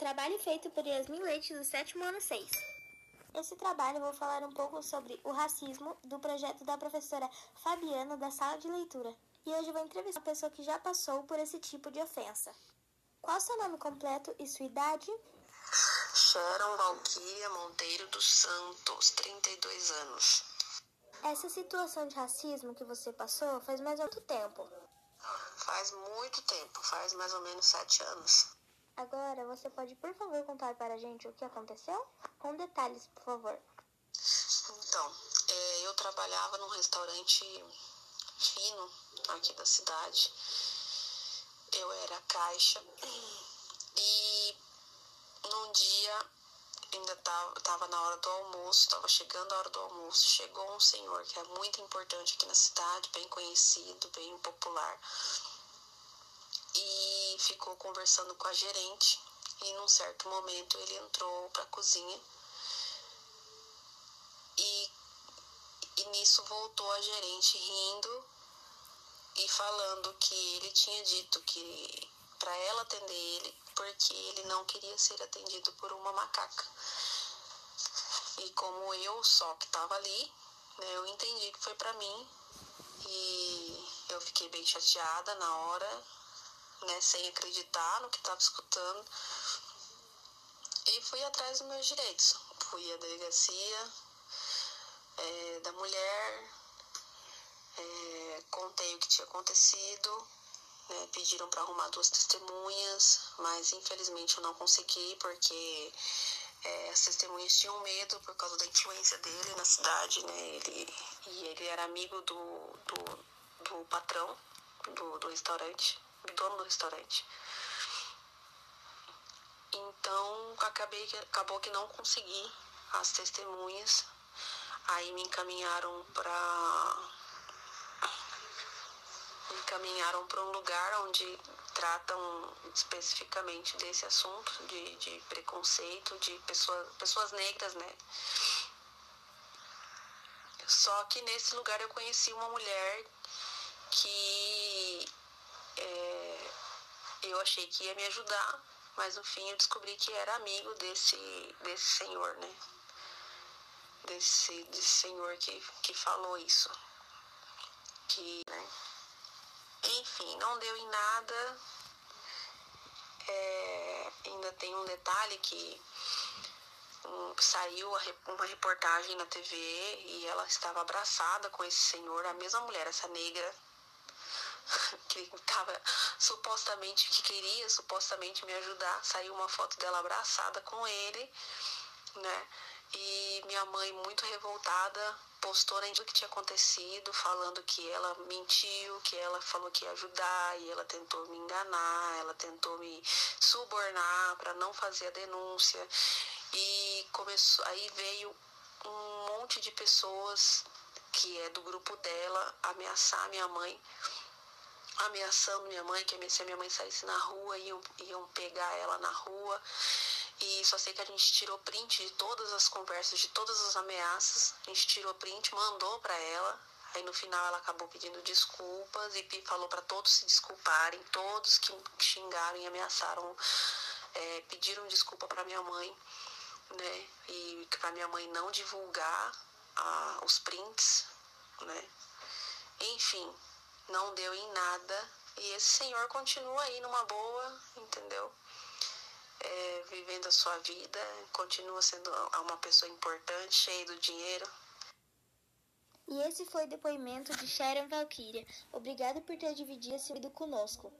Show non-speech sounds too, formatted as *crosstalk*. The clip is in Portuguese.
Trabalho feito por Yasmin Leite do sétimo ano 6. Nesse trabalho vou falar um pouco sobre o racismo do projeto da professora Fabiana da sala de leitura. E hoje eu vou entrevistar uma pessoa que já passou por esse tipo de ofensa. Qual seu nome completo e sua idade? Sharon Valquíria Monteiro dos Santos, 32 anos. Essa situação de racismo que você passou faz mais ou menos tempo. Faz muito tempo, faz mais ou menos sete anos. Agora, você pode, por favor, contar para a gente o que aconteceu? Com detalhes, por favor. Então, é, eu trabalhava num restaurante fino aqui da cidade. Eu era caixa. E num dia, ainda tava, tava na hora do almoço, tava chegando a hora do almoço, chegou um senhor que é muito importante aqui na cidade, bem conhecido, bem popular e ficou conversando com a gerente. E num certo momento ele entrou para a cozinha e, e nisso voltou a gerente rindo e falando que ele tinha dito que para ela atender ele porque ele não queria ser atendido por uma macaca. E como eu só que estava ali, né, eu entendi que foi para mim e eu fiquei bem chateada na hora, né, sem acreditar no que estava escutando. E fui atrás dos meus direitos. Fui à delegacia é, da mulher, é, contei o que tinha acontecido, né, pediram para arrumar duas testemunhas, mas infelizmente eu não consegui porque é, as testemunhas tinham medo por causa da influência dele na cidade, né? Ele, e ele era amigo do, do, do patrão do, do restaurante dono do restaurante. Então, acabei, acabou que não consegui as testemunhas. Aí me encaminharam para me encaminharam para um lugar onde tratam especificamente desse assunto de, de preconceito de pessoas, pessoas negras, né? Só que nesse lugar eu conheci uma mulher que é, eu achei que ia me ajudar, mas no fim eu descobri que era amigo desse, desse senhor, né? Desse, desse senhor que, que falou isso. Que, né? Enfim, não deu em nada. É, ainda tem um detalhe que um, saiu uma reportagem na TV e ela estava abraçada com esse senhor, a mesma mulher, essa negra *laughs* que tava supostamente que queria supostamente me ajudar. Saiu uma foto dela abraçada com ele, né? E minha mãe muito revoltada postou nem o que tinha acontecido, falando que ela mentiu, que ela falou que ia ajudar e ela tentou me enganar, ela tentou me subornar para não fazer a denúncia. E começou, aí veio um monte de pessoas que é do grupo dela ameaçar minha mãe ameaçando minha mãe, que se a minha mãe saísse na rua, iam, iam pegar ela na rua. E só sei que a gente tirou print de todas as conversas, de todas as ameaças. A gente tirou print, mandou para ela. Aí no final ela acabou pedindo desculpas e falou para todos se desculparem, todos que xingaram e ameaçaram, é, pediram desculpa para minha mãe, né? E para minha mãe não divulgar ah, os prints, né? Enfim, não deu em nada. E esse senhor continua aí numa boa, entendeu? É, vivendo a sua vida, continua sendo uma pessoa importante, cheia do dinheiro. E esse foi o depoimento de Sharon Valkyria. Obrigado por ter dividido esse vídeo conosco.